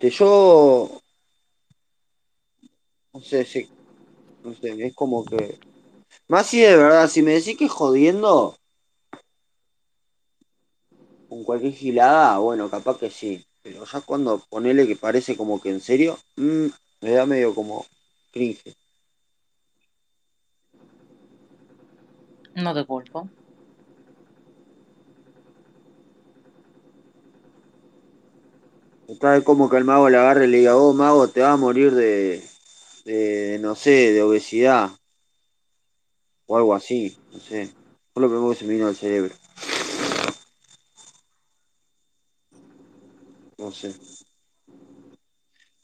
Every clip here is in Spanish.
Que yo, no sé, sí, no sé, es como que... Más si de verdad, si me decís que jodiendo con cualquier gilada, bueno, capaz que sí. Pero ya cuando ponele que parece como que en serio, mm, me da medio como cringe. No te culpo. Vez como que el mago le agarre y le diga, oh mago, te vas a morir de, de, no sé, de obesidad. O algo así, no sé. Fue lo primero que se me vino al cerebro. No sé.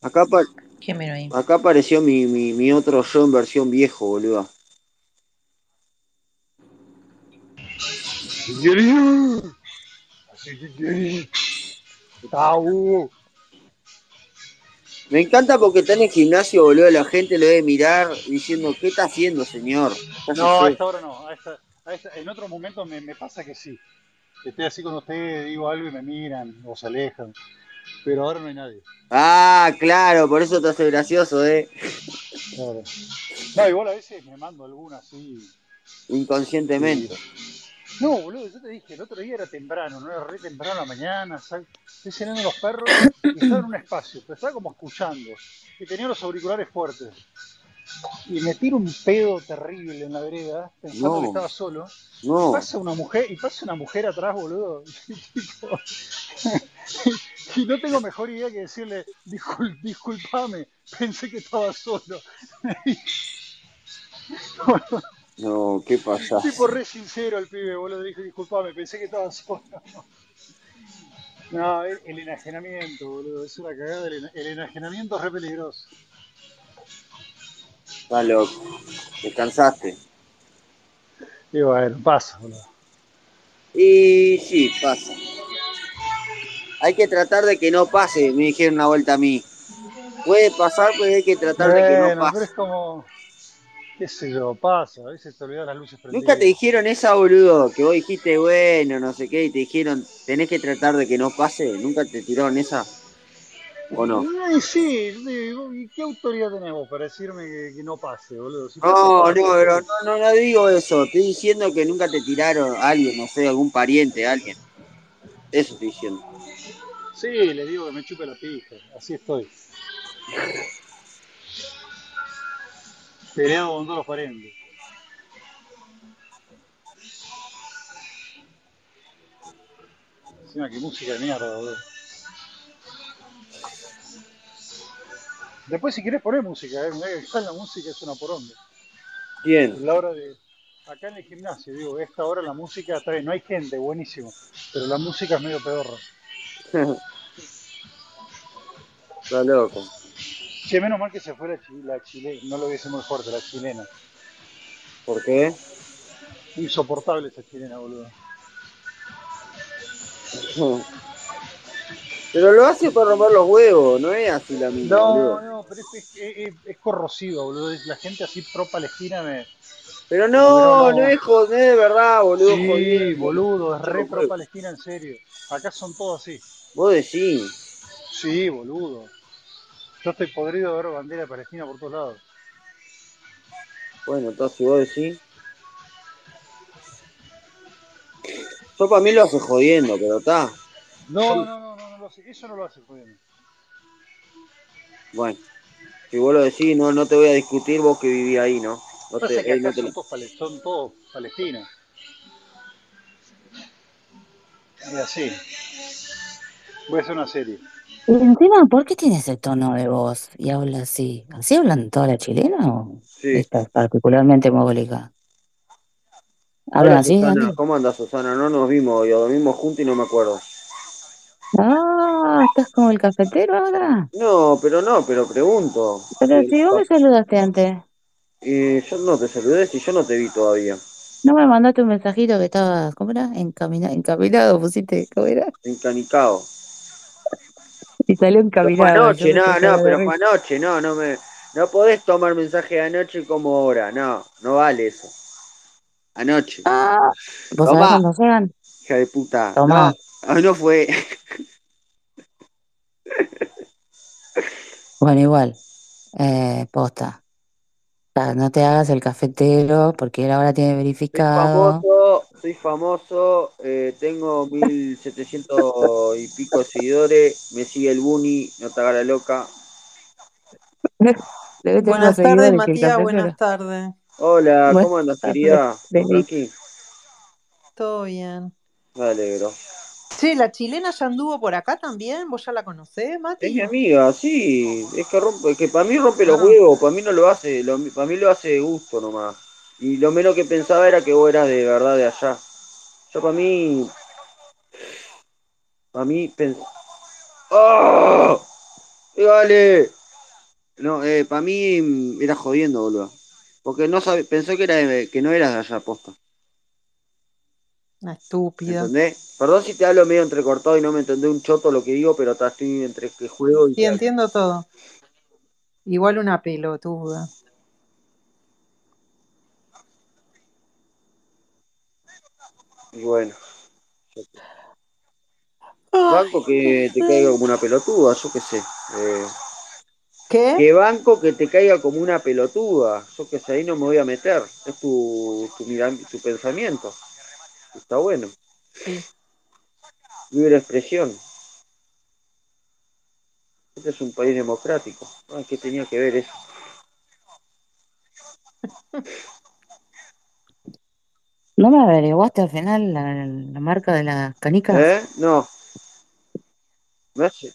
Acá, pa- acá apareció mi, mi, mi otro yo en versión viejo, boludo. Así que Me encanta porque está en el gimnasio, boludo. La gente lo debe mirar diciendo, ¿qué está haciendo, señor? No, a Cállese". esta hora no. A esta, a esta- en otro momento me, me pasa que sí. Estoy así con ustedes, digo algo y me miran o se alejan. Pero ahora no hay nadie. Ah, claro, por eso te hace gracioso, ¿eh? Claro. No, igual a veces me mando alguna así. Inconscientemente. No, boludo, yo te dije, el otro día era temprano, no era re temprano a la mañana, estoy cenando los perros y estaba en un espacio, pero estaba como escuchando y tenía los auriculares fuertes. Y me tiro un pedo terrible en la vereda, pensando No. que estaba solo. No, Pasa una mujer, y pasa una mujer atrás, boludo. y y no tengo mejor idea que decirle, "Discul- disculpame, pensé que estaba solo. no, ¿qué pasa? Tipo re sincero el pibe, boludo. Dije, disculpame, pensé que estaba solo. No, el, el enajenamiento, boludo. Es una cagada. El, el enajenamiento es re peligroso. Está loco. Descansaste. Y bueno, pasa, boludo. Y sí, pasa. Hay que tratar de que no pase, me dijeron una vuelta a mí. Puede pasar, pero hay que tratar de que no Bueno, pero pase. es como, qué sé yo, pasa. A veces te olvidas las luces prendidas. Nunca te dijeron esa, boludo, que vos dijiste, bueno, no sé qué, y te dijeron, tenés que tratar de que no pase. ¿Nunca te tiraron esa? ¿O no? Ay, sí, yo te digo, ¿y qué autoridad tenés vos para decirme que, que no pase, boludo? Si No, no, pero no, no, no digo eso. Estoy diciendo que nunca te tiraron a alguien, no sé, algún pariente, alguien. Eso estoy diciendo. Sí, le digo que me chupe la pija. Así estoy. Peleado con todos los parientes. Encima, qué música de mierda, boludo. Después, si querés poner música, eh, mirá que acá la música es una poronga. ¿Quién? La hora de. Acá en el gimnasio, digo, esta hora la música está bien, no hay gente, buenísimo. Pero la música es medio pedorra. Está loco. Che, menos mal que se fue la, chi- la chilena, no lo hubiese muy fuerte, la chilena. ¿Por qué? Insoportable esa chilena, boludo. Pero lo hace para romper los huevos, no es así la misma, No, boludo. no, pero es, es, es- es corrosiva, boludo. La gente así pro palestina me. Pero no, no. no es joder, es de verdad, boludo. Sí, boludo, es re pro palestina en serio. Acá son todos así. Vos decís. Sí, boludo. Yo estoy podrido de ver bandera de palestina por todos lados. Bueno, entonces si vos decís. Yo para mí lo hace jodiendo, pero está. No, no, no, no, no lo hace. Eso no lo hace, jodiendo. Bueno. Si vos lo decís, no, no te voy a discutir vos que viví ahí, ¿no? No te, que eh, acá no te- son todos, pale- son todos palestinos. Es así. Voy a hacer una serie. Y encima, ¿por qué tiene ese tono de voz y habla así? ¿Así hablan toda la chilena o Sí. esta es particularmente mogólica? ¿Hablan Hola así, Susana? ¿cómo andas Susana? No nos vimos hoy, dormimos juntos y no me acuerdo. Ah, ¿estás como el cafetero ahora? No, pero no, pero pregunto. Pero Eh, si vos me saludaste antes, eh, yo no te saludé si yo no te vi todavía. ¿no me mandaste un mensajito que estabas, ¿cómo era? Encamina, encaminado, pusiste, ¿cómo era? Encanicado. Y salió Pero fue encaminado, yo anoche, no, no, pero fue anoche, no, no me. No podés tomar mensaje de anoche como ahora, no, no vale eso. Anoche. Ah, ¿vos sabés Tomá, cuándo llegan? hija de puta. Tomá. No, hoy no fue. Bueno, igual, eh, posta. sea, no te hagas el cafetero porque él ahora tiene verificado. Soy famoso, eh, tengo 1700 y pico de seguidores, me sigue el Buni, no te hagas la loca. Buenas tardes, Matías, buenas tardes. Hola, Buenas ¿cómo andas, querida? ¿Tranqui? Todo bien. Me alegro. Sí, la chilena ya anduvo por acá también. ¿Vos ya la conocés, Es Mati? mi amiga, sí, es que rompe, es que para mí rompe los Ah. huevos, para mí no lo hace, lo- para mí lo hace de gusto nomás. Y lo menos que pensaba era que vos eras de verdad de allá. Yo para mí, para mí pens... ¡Oh! ¡Eh, vale! No, eh, para mí mm, era jodiendo, boludo. Porque no sabe, pensó que era de- que no eras de allá, posta. Una estúpida. ¿Entendés? Perdón si te hablo medio entrecortado y no me entendés un choto lo que digo, pero estoy entre que juego y Sí, entiendo todo. Igual una pelotuda. Y bueno. Banco que te caiga como una pelotuda, yo qué sé. Eh, ¿Qué? que banco que te caiga como una pelotuda. Yo qué sé, ahí no me voy a meter. Es tu, tu, mira- tu pensamiento. Está bueno. Sí. Libre expresión. Este es un país democrático. Ah, ¿Qué tenía que ver eso? ¿No me averiguaste al final la, la marca de las canicas? ¿Eh? No. Me hace-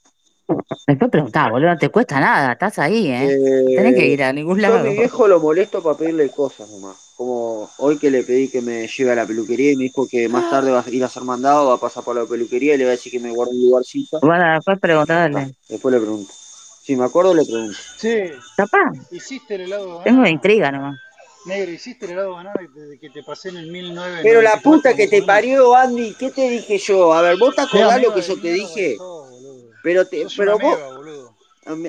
Después preguntaba, boludo, no te cuesta nada, estás ahí, ¿eh? Eh, Tenés que ir a ningún Yo a lado. mi viejo lo molesto para pedirle cosas nomás. Como hoy que le pedí que me lleve a la peluquería y me dijo que más tarde va a ir a ser mandado, va a pasar por la peluquería y le va a decir que me guarde un lugarcito. Bueno, después Ah, preguntarle. después le pregunto. Si me acuerdo, le pregunto. Che, Capaz, hiciste el helado de tengo intriga nomás. Negro, hiciste el helado de banana de que te pasé en el 1994. Pero la puta que te parió, Andy, ¿qué te dije yo? A ver, vos te acordás lo que yo te dije. que boludo. Pero, te, pero vos, meba,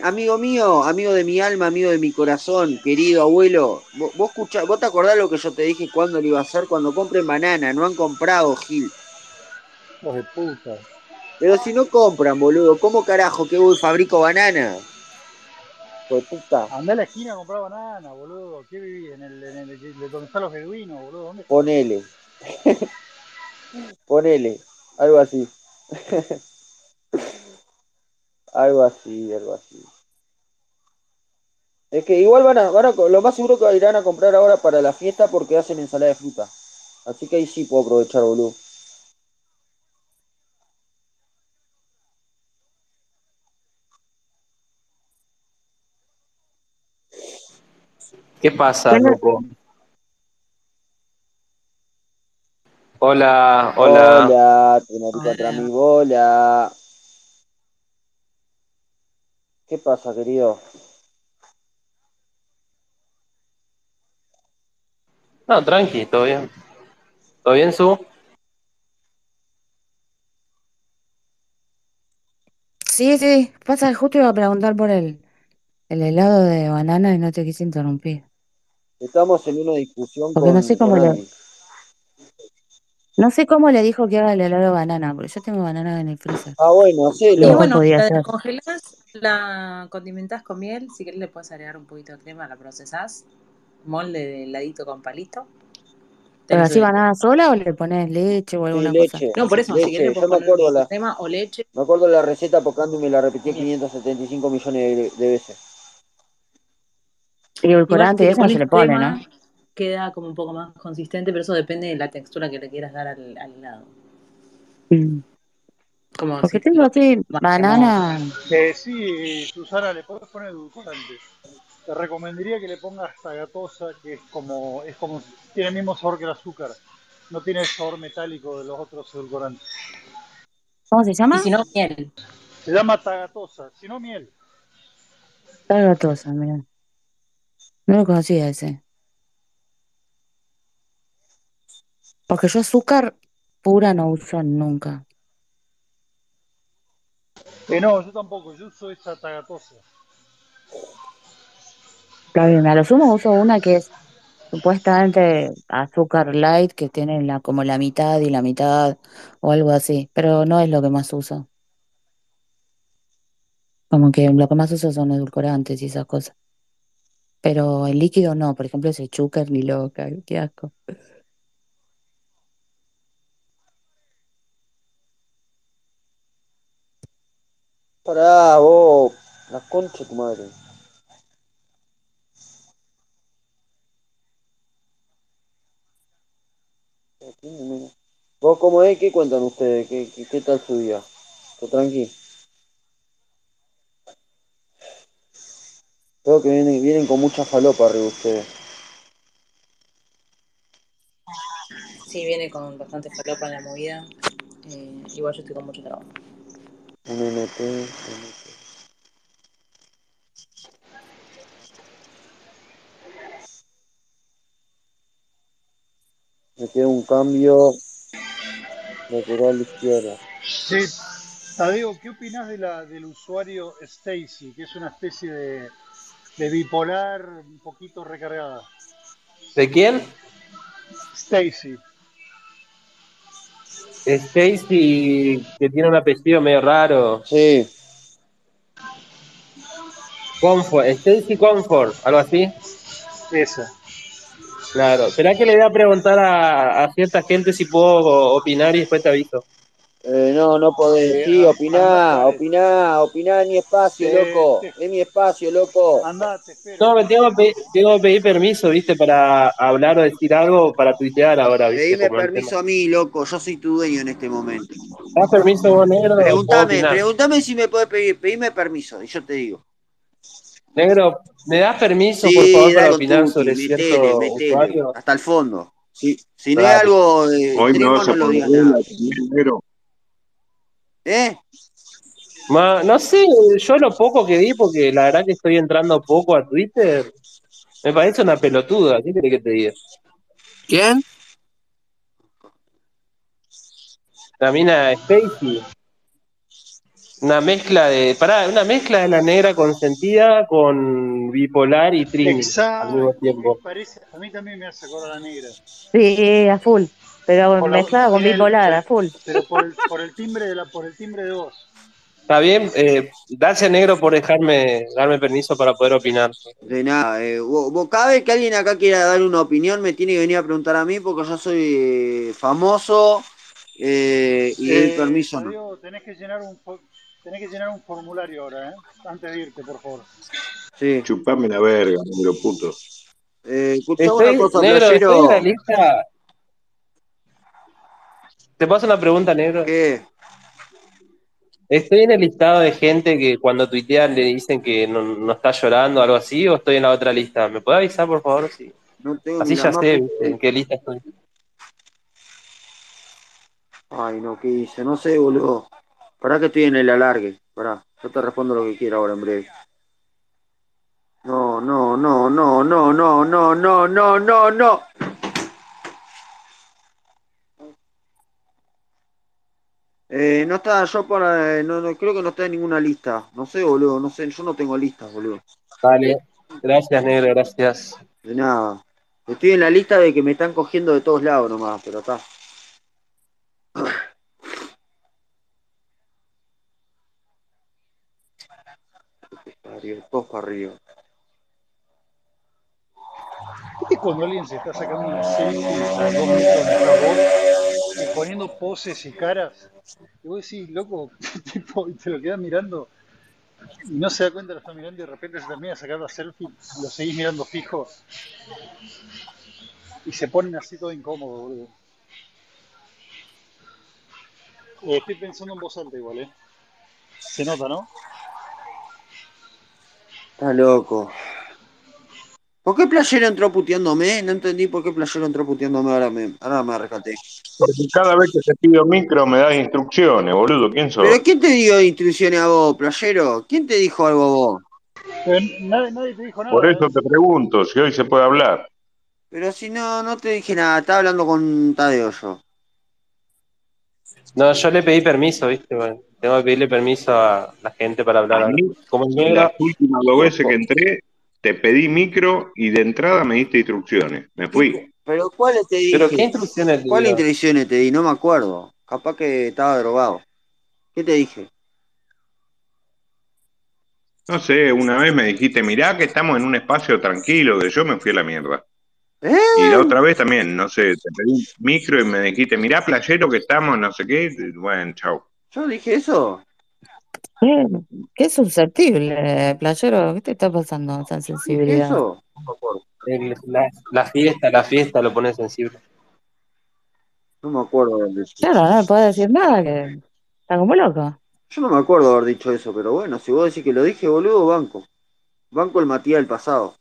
Amigo mío, amigo de mi alma, amigo de mi corazón, querido abuelo, vos, vos, escuchá- vos te acordás lo que yo te dije cuándo lo iba a hacer, cuando compren banana, no han comprado, Gil. Hijos de puta. Pero si no compran, boludo, ¿cómo carajo que voy fabrico banana? Pues puta, Andá a la esquina a comprar banana, boludo. ¿Qué vivís? ¿En el, en el, de donde están los beduinos, boludo? ¿Dónde ponele. ponele, algo así. algo así, algo así. Es que igual van a, van a, lo más seguro que irán a comprar ahora para la fiesta porque hacen ensalada de fruta. Así que ahí sí puedo aprovechar, boludo. ¿Qué pasa, loco? Hola, hola. Hola, Trinari contra mi bola. ¿Qué pasa, querido? No, tranqui, todo bien. ¿Todo bien, Su? sí, sí, pasa justo iba a preguntar por el, el helado de banana y no te quise interrumpir. Estamos en una discusión Porque no sé con, con cómo le, no sé cómo le dijo que haga el helado de banana, porque yo tengo banana en el freezer. Ah, bueno, Y hacelo. Después bueno, podía la hacer. descongelás, la condimentás con miel. Si querés le puedes agregar un poquito de crema, la procesás. Molde de heladito con palito. ¿Pero así banana sola o le pones leche o Sí, alguna cosa? leche. No, por eso, si querés le Leche. Me acuerdo la, crema o leche. me acuerdo la receta porque Andy me la repitió Bien. 575 millones de, de veces. Y edulcorante eso no se le pone, ¿no? queda como un poco más consistente, pero eso depende de la textura que le quieras dar al, al helado. Mm. Como Porque si tengo así banana. Eh, sí, Susana, le podés poner edulcorante. Te recomendaría que le pongas tagatosa, que es como, es como, tiene el mismo sabor que el azúcar. No tiene el sabor metálico de los otros edulcorantes. ¿Cómo se llama? si no, miel. Se llama tagatosa, si no miel. Tagatosa, mira. No lo conocía ese. Porque yo azúcar pura no uso nunca. Eh, no, yo tampoco, yo uso esa tagatosa. Está bien, a lo sumo uso una que es supuestamente azúcar light, que tiene la, como la mitad y la mitad o algo así, pero no es lo que más uso. Como que lo que más uso son edulcorantes y esas cosas. Pero el líquido no, por ejemplo, ese chúcar ni loca, qué asco. Pará, vos, la concha tu madre. ¿Vos cómo es? ¿Qué cuentan ustedes? ¿Qué, qué, qué tal su día? ¿Todo tranqui? Que vienen, vienen con mucha falopa arriba ustedes. Sí, viene con bastante falopa en la movida. Eh, igual yo estoy con mucho trabajo. MNT, MNT. Me queda un cambio lateral izquierda. Sí, Tadeo, ¿qué opinas de la, del usuario Stacy, que es una especie de, de bipolar un poquito recargada? ¿De quién? Stacy. Stacy, que tiene un apellido medio raro. Sí, Comfort, Stacy Comfort, algo así. Esa. Claro. Esperá que le voy a preguntar a, a cierta gente si puedo opinar y después te aviso. Eh, no, no podés. Eh, Sí, opiná, opiná, opiná, es mi espacio, loco. te- Es mi espacio, loco. Andate, espero. No, me tengo que, pedir, tengo que pedir permiso, viste, para hablar o decir algo para tuitear ahora, viste. Pedime permiso a mí, loco. Yo soy tu dueño en este momento. ¿Das permiso vos, negro? ¿Puedo Preguntame, opinar? preguntame si me podés pedir. Pedime permiso y yo te digo. Negro, ¿me das permiso, Sí, por favor, para opinar tuki, sobre metele, cierto metele, usuario? hasta el fondo. Si, si no es Dale. algo de Hoy me vas a no lo poner negro. ¿Eh? Ma- no sé, yo lo poco que vi, porque la verdad que estoy entrando poco a Twitter, me parece una pelotuda, ¿qué querés que te diga? ¿Quién? La mina Stacy. Una mezcla de. Pará, una mezcla de la negra consentida con bipolar y Trini al mismo Exacto. tiempo. me parece, a mí también me hace acordar a la negra. Sí, a full. Pero Por la- mezclada con tiene el- bipolar, a full. Pero por el, por el timbre de la, por el timbre de voz. Está bien, eh, gracias negro por dejarme darme permiso para poder opinar. De nada. eh, vos, vos cada vez que alguien acá quiera dar una opinión, me tiene que venir a preguntar a mí porque yo soy eh, famoso eh, y doy Eh, permiso. no. Tadeo, tenés que llenar un tenés que llenar un formulario ahora, ¿eh? Antes de irte, por favor. Sí. Chupame la verga, negro puto. Eh, escuchá Estoy, una cosa, negro, playero. estoy en la lista. ¿Te paso una pregunta, negro? ¿Qué? ¿Estoy en el listado de gente que cuando tuitean le dicen que no, no está llorando o algo así? ¿O estoy en la otra lista? ¿Me puede avisar, por favor? Sí. No tengo Así ya sé ¿viste? en qué lista estoy. Ay, no, ¿qué hice? No sé, boludo. Pará que estoy en el alargue. Pará, yo te respondo lo que quiera ahora en breve. No, no, no, no, no, no, no, no, no, no, no. Eh, no está, yo para, no, no, creo que no está en ninguna lista. No sé, boludo, no sé, yo no tengo listas, boludo. Vale. Gracias, negro, gracias. De nada. Estoy en la lista de que me están cogiendo de todos lados nomás, pero está. Arriba, Todos para arriba. ¿Viste cuando alguien se está sacando una selfie a dos metros poniendo poses y caras? Y vos decís, loco, y te lo quedas mirando y no se da cuenta, lo está mirando y de repente se termina de sacar la selfie, lo seguís mirando fijo y se ponen así todo incómodo, boludo. Eh, estoy pensando en voz alta igual, ¿eh? Se nota, ¿no? Está loco. ¿Por qué Playero entró puteándome? No entendí por qué Playero entró puteándome, ahora me, ahora me rescaté. Porque cada vez que te pido micro me das instrucciones, boludo. ¿Quién sos? ¿Pero quién te dio instrucciones a vos, Playero? ¿Quién te dijo algo a vos? Pero nadie, nadie te dijo nada. Por eso ¿eh? te pregunto si hoy se puede hablar. Pero si no, no te dije nada, estaba hablando con Tadeo yo. No, yo le pedí permiso, ¿viste? Bueno, tengo que pedirle permiso a la gente para hablar. A mí, Como En las últimas dos veces que entré, te pedí micro y de entrada me diste instrucciones. Me fui. ¿Pero cuáles te dije? ¿pero qué instrucciones te instrucciones te di? No me acuerdo. Capaz que estaba drogado. ¿Qué te dije? No sé, una vez me dijiste, mirá que estamos en un espacio tranquilo, que yo me fui a la mierda. ¿Eh? Y la otra vez también, no sé, te pedí un micro y me dijiste, mirá, playero que estamos, no sé qué. Bueno, chau. ¿Yo dije eso? Qué, qué susceptible, playero. ¿Qué te está pasando esa ¿Dije sensibilidad? eso? El- la, la fiesta, la fiesta lo pone sensible. No me acuerdo de haber dicho. Claro, no me puede decir nada, que está como loco. Yo no me acuerdo de haber dicho eso, pero bueno, si vos decís que lo dije, boludo, banco. Banco el Matías del pasado.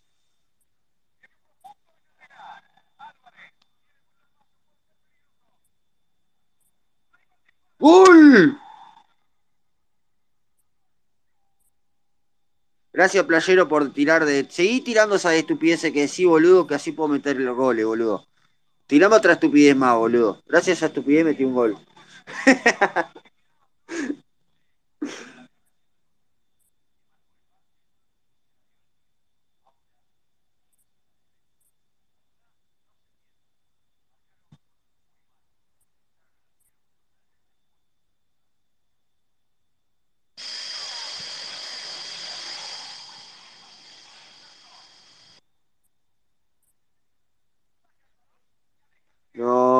¡Gol! Gracias, playero, por tirar de. Seguí tirando esas estupideces que decís, boludo, que así puedo meter los goles, boludo. Tirame otra estupidez más, boludo. Gracias a esa estupidez metí un gol. No.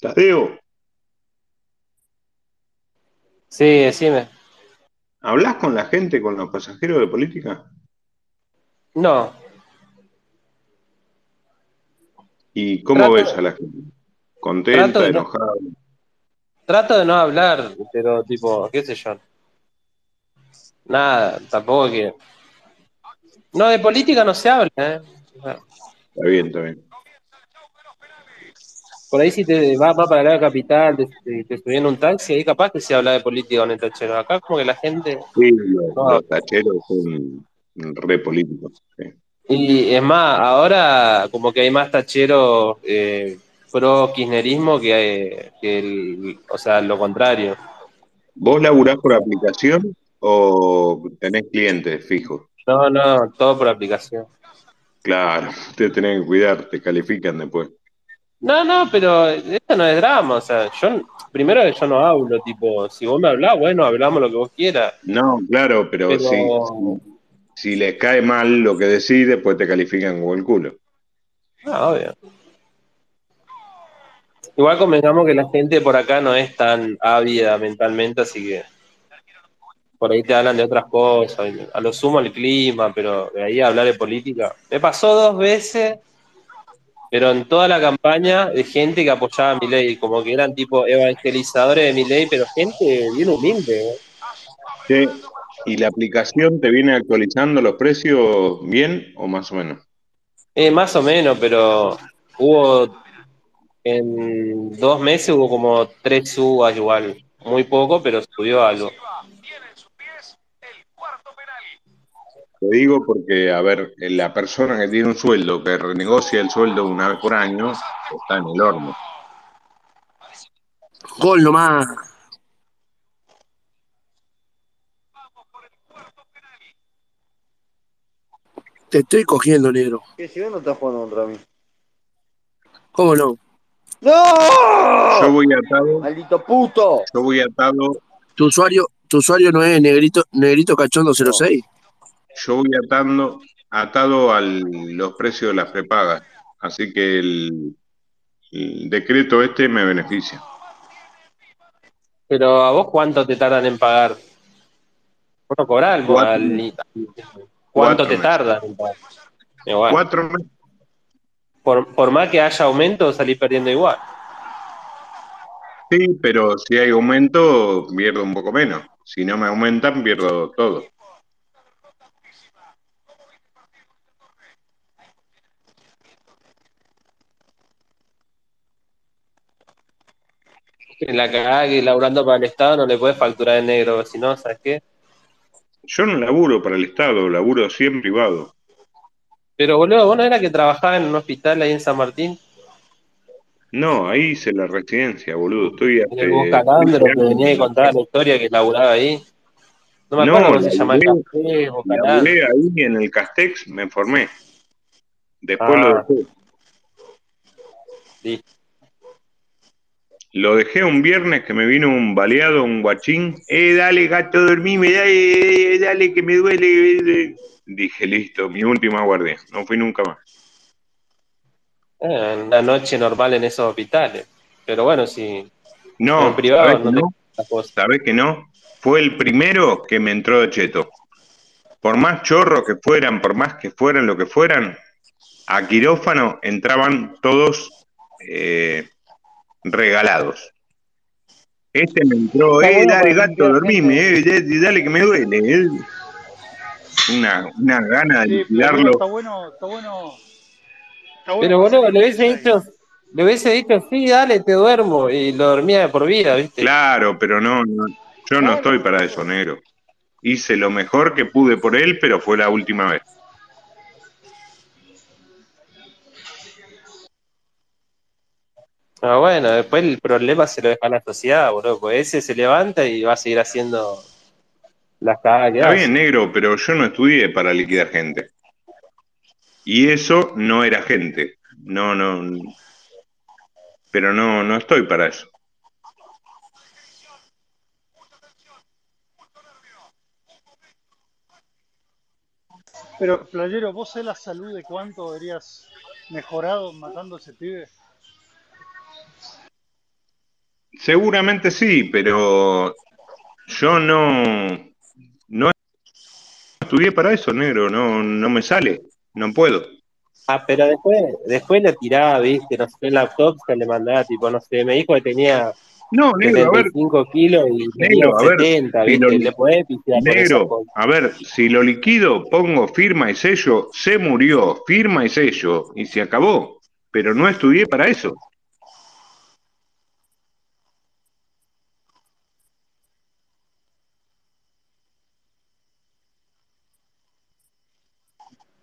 Tadeo, Sí, decime. ¿hablas con la gente, con los pasajeros de política? No, ¿Y cómo Trato- ves a la gente? ¿Contenta, Trato de no- enojada? trato de no hablar, pero tipo, qué sé yo. Nada, tampoco que. No, de política no se habla, ¿eh? Está bien, está bien. Por ahí si te vas va para la capital, te, te, te en un taxi, ahí capaz que se habla de política con el tachero. Acá como que la gente... Sí, los, No. los tacheros son re políticos. sí. Y es más, ahora como que hay más tacheros eh, pro kirchnerismo que, que el, o sea, lo contrario. ¿Vos laburás por aplicación o tenés clientes fijos? No, no, todo por aplicación. Claro, te tenés que cuidar, te califican después. No, no, pero esto no es drama, o sea, yo primero que yo no hablo, tipo, si vos me hablás, bueno, hablamos lo que vos quieras, No, claro, pero, pero si, si, les cae mal lo que decís, después te califican como el culo. Ah, obvio. Igual convengamos que la gente por acá no es tan ávida mentalmente, así que por ahí te hablan de otras cosas, a lo sumo el clima, pero de ahí hablar de política. Me pasó dos veces, pero en toda la campaña de gente que apoyaba a mi ley, como que eran tipo evangelizadores de mi ley, pero gente bien humilde. ¿eh? Che, ¿Y la aplicación te viene actualizando los precios bien o más o menos? Eh, más o menos, pero hubo en dos meses hubo como tres subas igual, muy poco, pero subió algo. Te digo porque, a ver, la persona que tiene un sueldo, que renegocia el sueldo una vez por año, está en el horno. Gol nomás. Te estoy cogiendo, negro. ¿Qué si vos no estás jugando contra mí? ¿Cómo no? Yo ¡No! voy atado, ¡Maldito puto! yo voy atado, Tu usuario, tu usuario no es negrito, negrito cachondo 06. Yo voy atando, atado a los precios de las prepagas. Así que el, el decreto este me beneficia. Pero a vos cuánto te tardan en pagar? Vos no cobrás al- Cuatro al- meses. ¿Cuánto te meses. tardan en pagar? Igual. Cuatro meses. Por, por más que haya aumento, salís perdiendo igual. Sí, pero si hay aumento, pierdo un poco menos. Si no me aumentan, pierdo todo. En la cagada que laburando para el Estado no le puedes facturar en negro, si no, ¿sabes qué? Yo no laburo para el Estado, laburo siempre privado. Pero boludo, ¿vos no era que trabajaba en un hospital ahí en San Martín? No, ahí hice la residencia, boludo. Estoy En hace Bocalandro, 15 que venía a años. contar la historia que laburaba ahí. No me No, acuerdo cómo se llama el. Laburé ahí en el Castex, me formé. Después Ah. lo dejé. Listo. Lo dejé un viernes que me vino un baleado, un guachín. Eh, dale, gato, dormime, dale, eh, dale, que me duele. Dije, listo, mi última guardia. No fui nunca más. Eh, una noche normal en esos hospitales. Pero bueno, si No, privado ¿sabés no te. ¿Sabés que no? Fue el primero que me entró de cheto. Por más chorros que fueran, por más que fueran lo que fueran, a quirófano entraban todos eh, regalados. Este me entró, eh, dale gato, dormime, eh, dale, dale que me duele. eh. Una, una gana de liquidarlo. está bueno, está bueno. Está bueno Pero boludo, le hubiese dicho, le hubiese dicho, sí, dale, te duermo. Y lo dormía de por vida, ¿viste? Claro, pero no, no, yo no estoy para eso, negro. Hice lo mejor que pude por él, pero fue la última vez. Ah, bueno, después el problema se lo deja a la sociedad, boludo. Pues ese se levanta y va a seguir haciendo las cagadas que Está hace. bien, negro, pero yo no estudié para liquidar gente. Y eso no era gente. No, no. Pero no, no estoy para eso. Pero, Playero, ¿vos sabés la salud de cuánto habrías mejorado matando a ese pibe? Seguramente sí, pero yo no, no estudié para eso, negro. No, no me sale. No puedo. Ah, pero después, después le tiraba, viste, no sé, en la se le mandaba, tipo, no sé, me dijo que tenía No, negro, a ver, 75 kilos y tenía Negro, a ver, 70, si viste, lo- le podés negro, a ver, si lo liquido, pongo firma y sello, se murió, firma y sello, y se acabó. Pero no estudié para eso.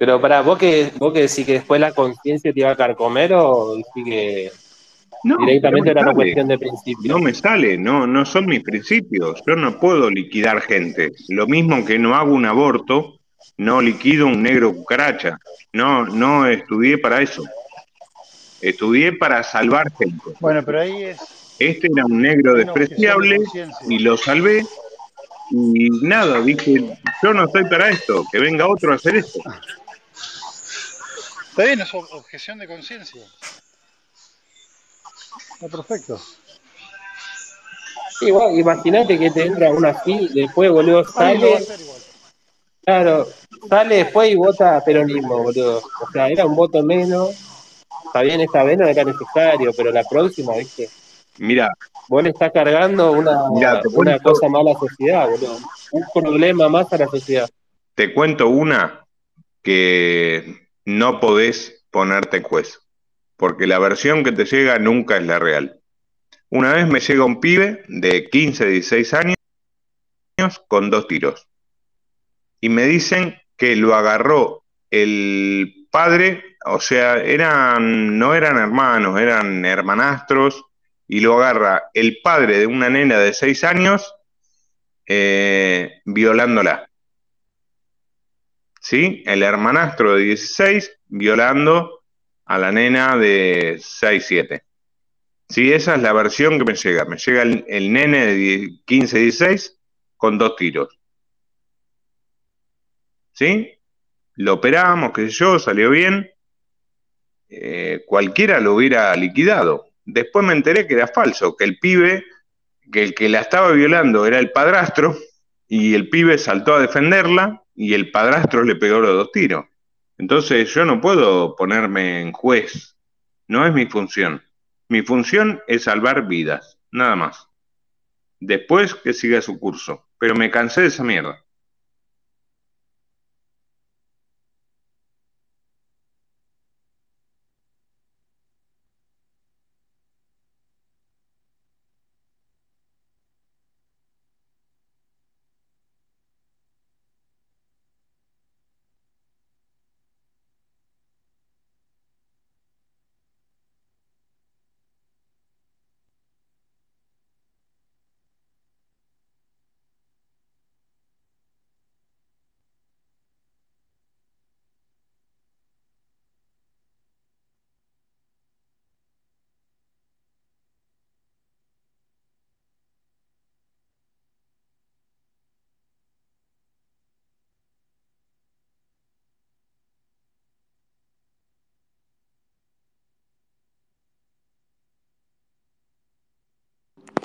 Pero para vos que vos que decís que después la conciencia te iba a carcomer o decís que No, directamente era me una cuestión de principio. No me sale, no, no son mis principios. Yo no puedo liquidar gente. Lo mismo que no hago un aborto, no liquido un negro cucaracha. No, no estudié para eso. Estudié para salvar gente. Bueno, pero ahí es Este era un negro despreciable y lo salvé. Y nada, dije, yo no estoy para esto, que venga otro a hacer esto. Está bien, es ob- objeción de conciencia. Está perfecto. Igual, imagínate que te entra una así, después boludo Alguien lo va a sale, claro, sale después y vota peronismo, boludo. O sea, era un voto menos. Está bien, esta vez no era necesario, pero la próxima, viste, Mira, vos le estás cargando una, Mirá, una cosa mala a la sociedad, boludo. Un problema más a la sociedad. te cuento una que no podés ponerte juez, porque la versión que te llega nunca es la real. Una vez me llega un pibe de 15, 16 años con dos tiros. Y me dicen que lo agarró el padre, o sea, eran, no eran hermanos, eran hermanastros, y lo agarra el padre de una nena de 6 años eh, violándola. ¿Sí? El hermanastro de 16 violando a la nena de 6, 7. Sí, esa es la versión que me llega. Me llega el, nene de 10 15, 16 con dos tiros. ¿Sí? Lo operamos, qué sé yo, salió bien. Eh, cualquiera lo hubiera liquidado. Después me enteré que era falso, que el pibe, que el que la estaba violando era el padrastro, y el pibe saltó a defenderla, y el padrastro le pegó los dos tiros. Entonces yo no puedo ponerme en juez. No es mi función. Mi función es salvar vidas, nada más. Después que siga su curso. Pero me cansé de esa mierda.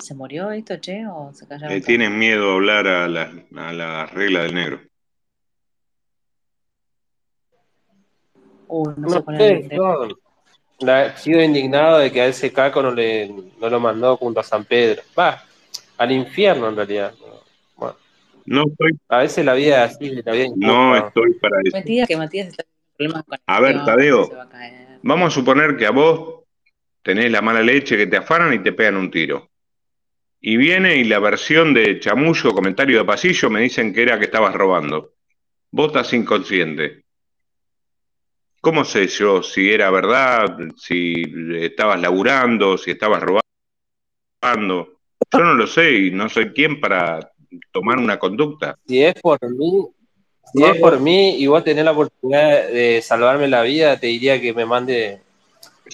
¿Se murió esto, che? ¿O se callaron Le tienen miedo a hablar a las a la reglas del negro. Uy, no, No sé el la- sigo indignado de que a ese caco no, le, no lo mandó junto a San Pedro. Va, al infierno en realidad. Bueno, No estoy, a veces la vida es así, la vida no estoy para eso. Mentira que Matías está problemas con A ver, Tadeo, va a vamos a suponer que a vos tenés la mala leche que te afanan y te pegan un tiro. Y viene y la versión de chamullo, comentario de pasillo, me dicen que era que estabas robando. Vos estás inconsciente. ¿Cómo sé yo si era verdad, si estabas laburando, si estabas robando? Yo no lo sé y no soy quien para tomar una conducta. Si es por mí, si es por mí y vos tenés la oportunidad de salvarme la vida, te diría que me mande,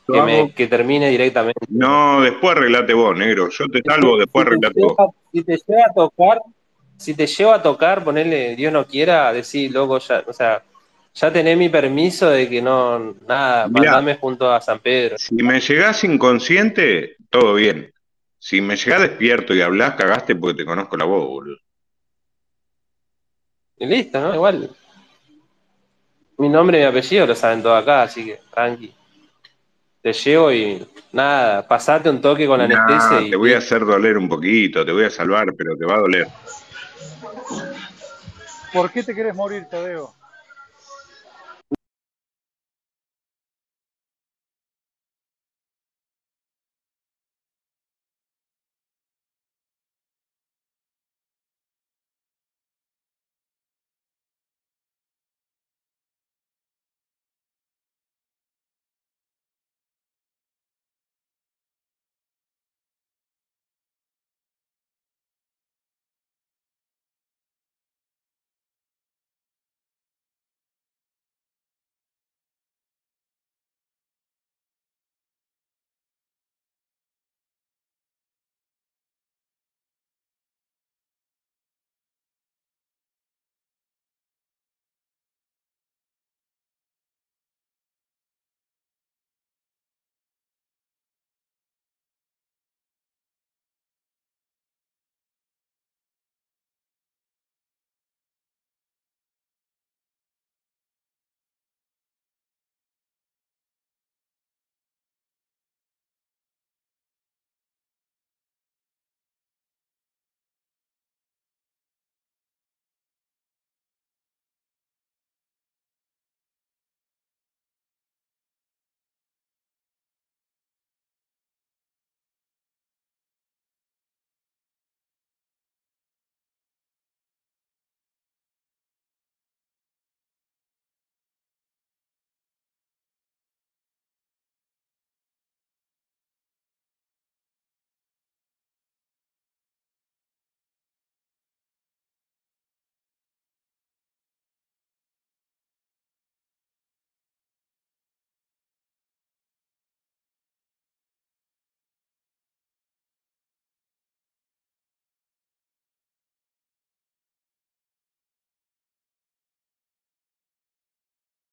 que, me, que termine directamente. No, después arreglate vos, negro. Yo te salvo, después Si te, arreglate vos. lleva, si te lleva a tocar, si te lleva a tocar, ponerle Dios no quiera, decir, loco, ya, o sea, ya tenés mi permiso de que no, nada, Mirá. mandame junto a San Pedro. Si me llegás inconsciente, todo bien. Si me llegás despierto y hablás, cagaste porque te conozco la voz, boludo. Y listo, ¿no? Igual. Mi nombre y mi apellido lo saben todos acá, así que tranqui. Te llevo y nada, pasate un toque con anestesia Nah, y te voy a hacer doler un poquito, te voy a salvar, pero te va a doler. ¿Por qué te querés morir, Tadeo?